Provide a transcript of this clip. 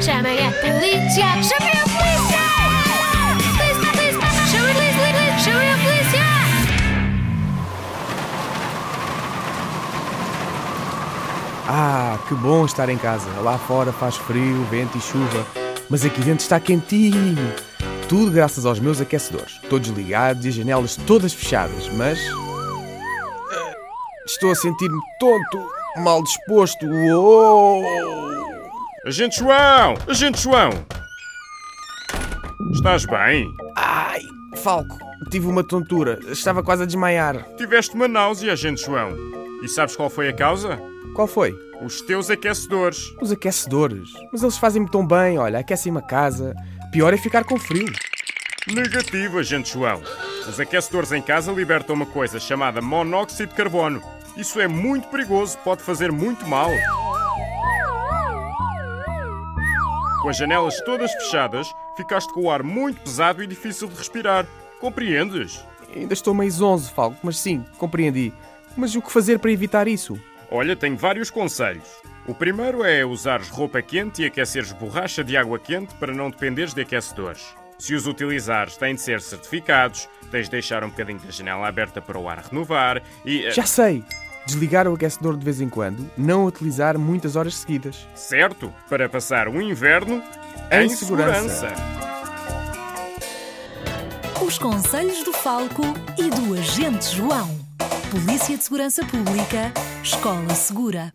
Chamem a polícia! Chamem a polícia! A a polícia! Ah, que bom estar em casa. Lá fora faz frio, vento e chuva, mas aqui dentro está quentinho. Tudo graças aos meus aquecedores, todos ligados e as janelas todas fechadas, mas. eh, Estou a sentir-me tonto, mal disposto. Oh! Agente João! Agente João! Estás bem? Ai, Falco, tive uma tontura. Estava quase a desmaiar. Tiveste uma náusea, Agente João. E sabes qual foi a causa? Qual foi? Os teus aquecedores. Os aquecedores. Mas eles fazem-me tão bem, olha, aquecem-me a casa. Pior é ficar com frio. Negativo, Agente João. Os aquecedores em casa libertam uma coisa chamada monóxido de carbono. Isso é muito perigoso, pode fazer muito mal. Com as janelas todas fechadas, ficaste com o ar muito pesado e difícil de respirar. Compreendes? Ainda estou meio zonzo, Falco, mas sim, compreendi. Mas o que fazer para evitar isso? Olha, tenho vários conselhos. O primeiro é usares roupa quente e aqueceres borracha de água quente para não dependeres de aquecedores. Se os utilizares, têm de ser certificados, tens de deixar um bocadinho da janela aberta para o ar renovar e. eh, Já sei! Desligar o aquecedor de vez em quando, não utilizar muitas horas seguidas. Certo? Para passar o inverno Em em, segurança. segurança. Os conselhos do Falco e do Agente João. Polícia de Segurança Pública, Escola Segura.